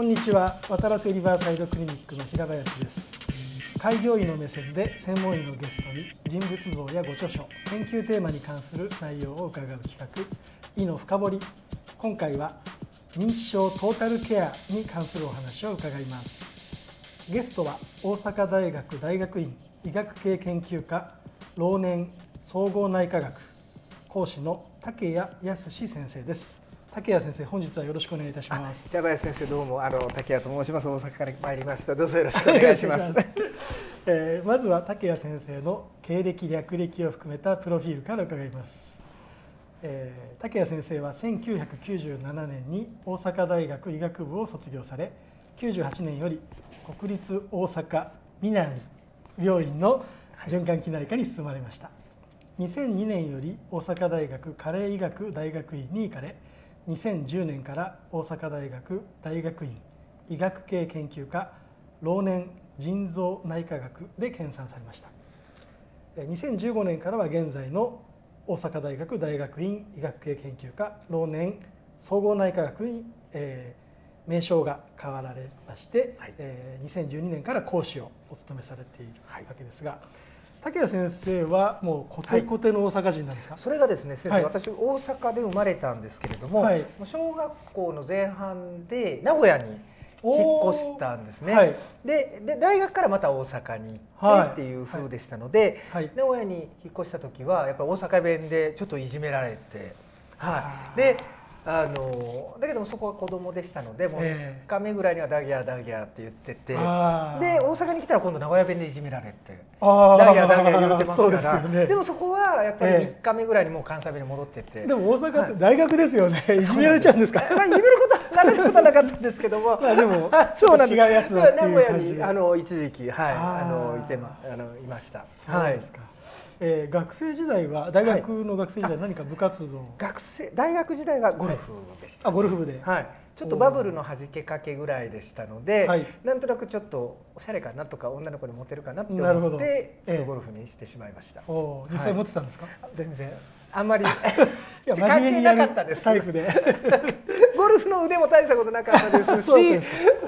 こんにちは。渡良瀬リバーサイドクリニックの平林です。開業医の目線で専門医のゲストに人物像やご著書研究テーマに関する内容を伺う企画医の深掘り。今回は認知症トータルケアに関するお話を伺います。ゲストは大阪大学大学院医学系研究科老年総合内科学講師の竹谷康先生です。竹谷先生本日はよろしくお願いいたします。平林先生どうもあの竹谷と申します。大阪から参りました。どうぞよろしくお願いします。えー、まずは竹谷先生の経歴略歴を含めたプロフィールから伺います、えー、竹谷先生は1997年に大阪大学医学部を卒業され98年より国立大阪南病院の循環器内科に進まれました。2002年より大阪大学加齢医学大学院に行かれ2010年から大阪大学大学院医学系研究科老年腎臓内科学で研鑽されました。2015年からは現在の大阪大学大学院医学系研究科老年総合内科学に、えー、名称が変わられまして、はい、えー、2012年から講師をお務めされているわけですが、竹谷先生はもうコテコテの大阪人なんですか、はい、それがですね先生、はい、私大阪で生まれたんですけれども、はい、小学校の前半で名古屋に引っ越したんですね、はい、でで大学からまた大阪に行ってっていう風でしたので、名古屋に引っ越した時はやっぱり大阪弁でちょっといじめられて、はい、であのだけどもそこは子供でしたのでもう3日目ぐらいにはダギャーダギャーって言ってて、で大阪に来たら今度名古屋弁でいじめられてダギャーダギャー言ってますから。で,、でもそこはやっぱり3日目ぐらいにもう関西弁に戻ってて、でも大阪って大学ですよね、い、じめられちゃうんですか、まあ、いじめることはなることはなかったんですけども。まあでもそうなんです違うやつだ名古屋にあの一時期はい。あのいてまあのいました。そうですか、はいえー、学生時代は大学の学生時代何か部活動、はい、学生大学時代はゴルフでした、はい、あゴルフ部で。はい。ちょっとバブルのはじけかけぐらいでしたので、はい、なんとなくちょっとおしゃれかなとか女の子にモテるかなって思ってちょっとゴルフにしてしまいました、えー、実際持ってたんですか、全然。あんまり。いや真面目にやるタイプでゴルフの腕も大したことなかったですし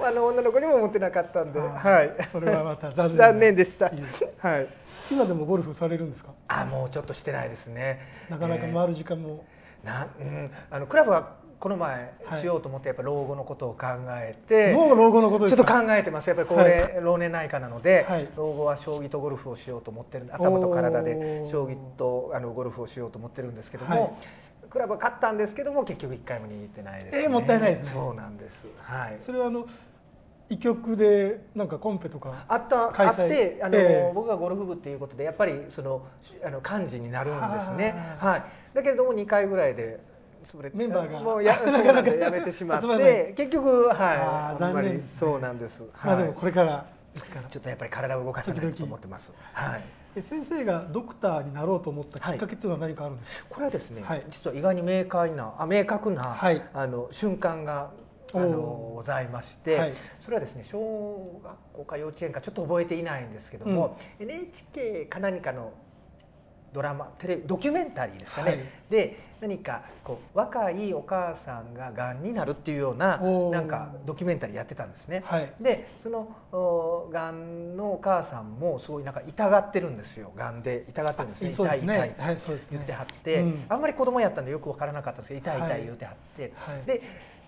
あの女の子にも持ってなかったんで、はい、それはまた残念残念でした。はい。今でもゴルフされるんですか？あもうちょっとしてないですね。なかなか回る時間も、えー、なうん。あのクラブはこの前しようと思ってやっぱ老後のことを考えて、もう老後のことちょっと考えてます。やっぱりこれ、老年内科なので、はい、老後は将棋とゴルフをしようと思ってる頭と体で将棋とあのゴルフをしようと思ってるんですけども、クラブは勝ったんですけども結局1回も握ってないです、ね、えー、もったいないです、ね、そうなんです、はい、それはあの医局でなんかコンペとかあったあってあの、えー、僕がゴルフ部っていうことでやっぱりそのあの幹事になるんですね。はい。だけれども2回ぐらいで潰れてメンバーがもうや なかなかやめてしまって結局はい。残念。そうなんです、まあでもこれからですから。ちょっとやっぱり体を動かさないと思ってます。はい先生がドクターになろうと思ったきっかけっていうのは何かあるんですか、これはですね、はい、実は意外に明快なあ明確な、はい、あの瞬間があのございまして、はい、それはですね小学校か幼稚園かちょっと覚えていないんですけども、うん、NHK か何かのドラマテレビドキュメンタリーですかね、はい、で何かこう若いお母さんががんになるっていうようななんかドキュメンタリーやってたんですね、はい、でそのがんのお母さんもすごいなんか痛がってるんですよ。がんで痛がってるんですね。痛い痛い、はい、言ってはって、うん、あんまり子供やったんでよく分からなかったんですけど痛い痛い言ってはって、で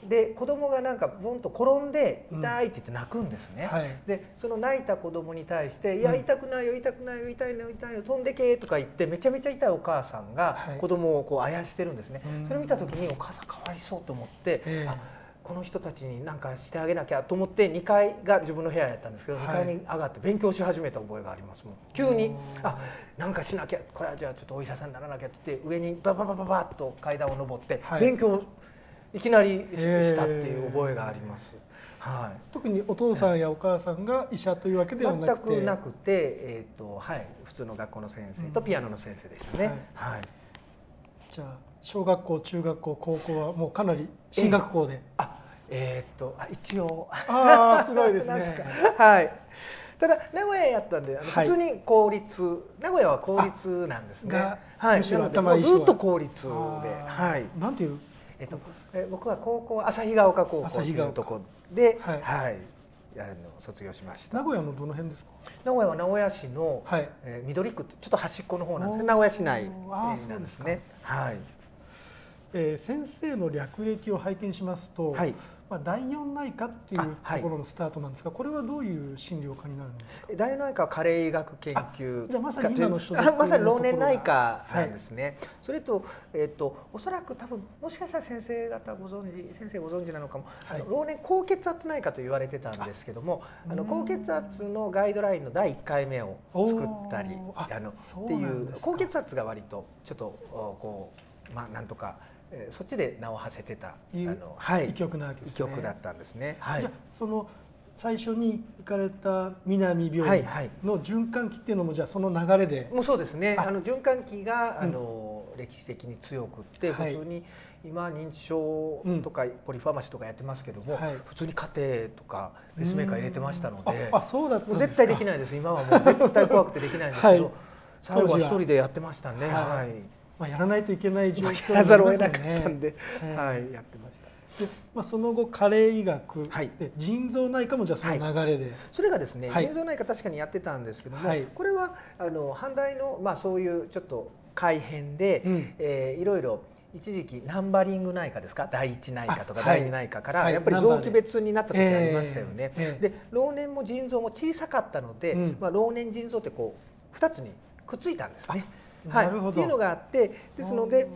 で子供がなんかボンと転んで痛いって言って泣くんですね、うんはい、でその泣いた子供に対して「いや痛くないよ痛くないよ痛いの痛いの飛んでけ」とか言ってめちゃめちゃ痛いお母さんが子供をこうあやしてるんですね、はい、それを見た時にお母さんかわいそうと思って、えー、あこの人たちに何かしてあげなきゃと思って2階が自分の部屋やったんですけど、2階に上がって勉強し始めた覚えがありますもん。急にあなんかしなきゃこれはじゃあちょっとお医者さんにならなきゃって言って上にバババババッと階段を上って勉強いきなりしたっていう覚えがあります。はい、特にお父さんやお母さんが医者というわけではなくて。全くなくて、えーとはい、普通の学校の先生とピアノの先生でしたね、はい、はい、じゃあ小学校中学校高校はもうかなり進学校で、えー、あえっ、とあ一応。ああすごいですね。はい。ただ名古屋やったんで、普通に公立、名古屋は公立なんですね。はい、むしろ頭いいずっと公立で、はい。なんていうえっと、え僕は高校旭ヶ丘高校というとこで、はい、はい、あの卒業しました。名古屋のどの辺ですか？名古屋は名古屋市の、はい、えー、緑区ちょっと端っこの方なんですね。名古屋市内なんですね。はい。えー、先生の略歴を拝見しますと、はい、まあ、第四内科っていうところのスタートなんですが、はい、これはどういう診療科になるんですか？第四内科は加齢医学研究じゃまさに今の所まさに老年内科なんですね、はい、それと,、えーと、おそらく多分もしかしたら先生方ご存知先生ご存知なのかも、はい、老年高血圧内科と言われてたんですけどもあの高血圧のガイドラインの第1回目を作ったりあのっていう高血圧が割とちょっとこうまあなんとかえー、そっちで名を馳せてたあの、はい、医局なわけです、ね、医局だったんですね。はい、じゃその最初に行かれた南病院の循環器っていうのもじゃあその流れで、もうそうですね。あ。の循環器が、あの歴史的に強くって普通に今認知症とかポリファーマシーとかやってますけども、普通に家庭とかペースメーカー入れてましたのであそうだった絶対できないです。今はもう絶対怖くてできないんですけど、最後は一人でやってましたね。はいまあ、やらないといけない状況やざるを得なかったんで、はい、やってました。でまあ、その後加齢医学、はい、で腎臓内科もじゃあその流れで、はい、それがですね、はい、腎臓内科確かにやってたんですけども、これはあの阪大の、まあ、そういうちょっと改変で、うん、えー、いろいろ一時期ナンバリング内科ですか？第一内科とか第二内科からやっぱり臓器別になった時ありましたよね。でで老年も腎臓も小さかったので、うん、まあ、老年腎臓ってこう2つにくっついたんですね。はい、っていうのがあってですので、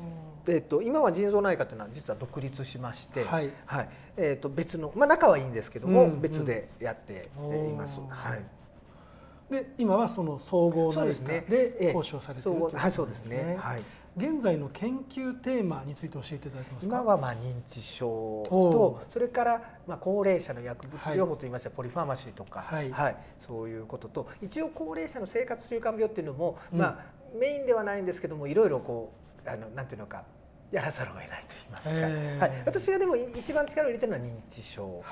えーと、今は腎臓内科というのは実は独立しまして、はい、はい、えーと、別の、まあ、仲はいいんですけども、うん、別でやっています。はい、で今はその総合内科で講師をされているということですね。はい、そうですね。はい現在の研究テーマについて教えていただけます今はまあ認知症とそれからまあ高齢者の薬物療法といいましたポリファーマシーとか、はい、はい、そういうことと一応高齢者の生活習慣病っていうのも、うん、まあメインではないんですけどもいろいろこうあのなんていうのかやらざるを得ないと言いますか、えー、はい、私がでも一番力を入れてるのは認知症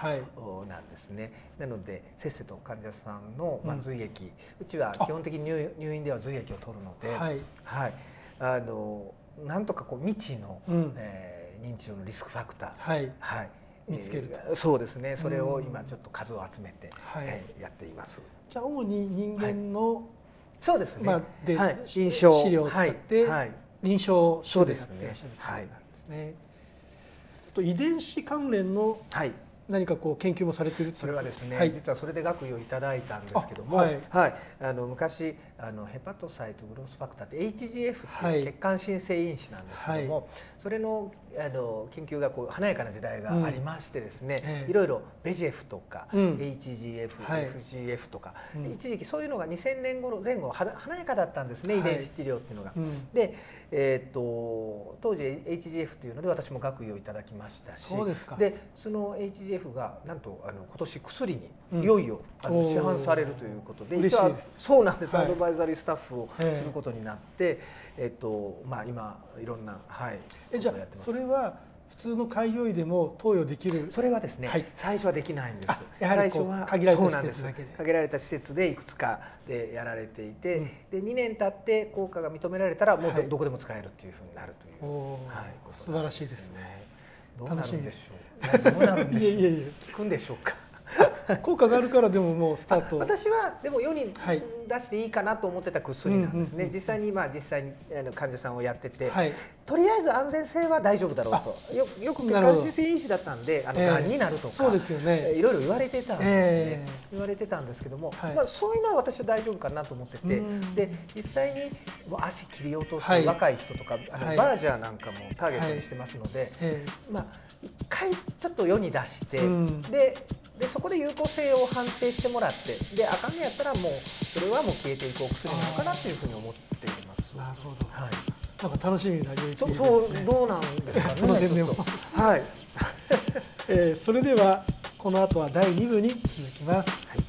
なんですね、はい、なのでせっせと患者さんの、まあ、髄液、うん、うちは基本的に入入院では髄液を取るので、はい、はい、あのなんとかこう未知の、うん、えー、認知症のリスクファクター、はい、はい、見つけると、えー、そうですね。それを今ちょっと数を集めて、はい、えー、やっています。じゃあ主に人間の、そうですね。まあ、で、はい、臨床資料を使って、はい、臨床書でやってらっしゃるということなんですね。と遺伝子関連の何かこう研究もされてるそれはですね、はい、実はそれで学位をいただいたんですけども、はい、はい、あの昔あのヘパトサイトグロスファクターって HGF っていう血管新生因子なんですけども、はい、それのあの研究がこう華やかな時代がありましてですね、うん、いろいろベジェフとか、うん、HGF、FGF とか、うん、一時期そういうのが2000年頃前後華やかだったんですね、遺伝子治療っていうのが。でえーと、当時 HGF というので私も学位をいただきましたしそうですか。でその HGF がなんとあの今年薬にいよいよ、うん、あの市販されるということで一応そうなんです、はい、アドバイザリースタッフをすることになって、えー、とまあ、今いろんな、はい、えじゃあそれは普通の開業医でも投与できる？それはですね、はい、最初はできないんです。やはり最初は限られた施設限られた施設でいくつかでやられていて、うん、で2年経って効果が認められたらもうどはい、どこでも使えるというふうになるという、はい、素晴らしいですねどうなるんでしょう。どうなるんでしょう。いやいや聞くんでしょうか 効果があるからでももうスタート。私はでも世に出していいかなと思ってた薬なんですね、実際にまあ実際にあの患者さんをやってて、はい、とりあえず安全性は大丈夫だろうと。よよく血管新生因子だったんであの、がんになるとか、そうですよね。いろいろ言われてたんですね、えー、言われてたんですけども、はい、まあ、そういうのは私は大丈夫かなと思ってて。で実際に足切り落とす若い人とか、あのバージャーなんかもターゲットにしてますので、まあ一回ちょっと世に出して、ででそこで有効性を判定してもらってであかんねやったらもうそれはもう消えていくお薬なのかなというふうに思っています。なるほど、はい、なんか楽しみな領域ね、そうどうなんですかね その点でもはい、えー、それではこの後は第2部に続きます、はい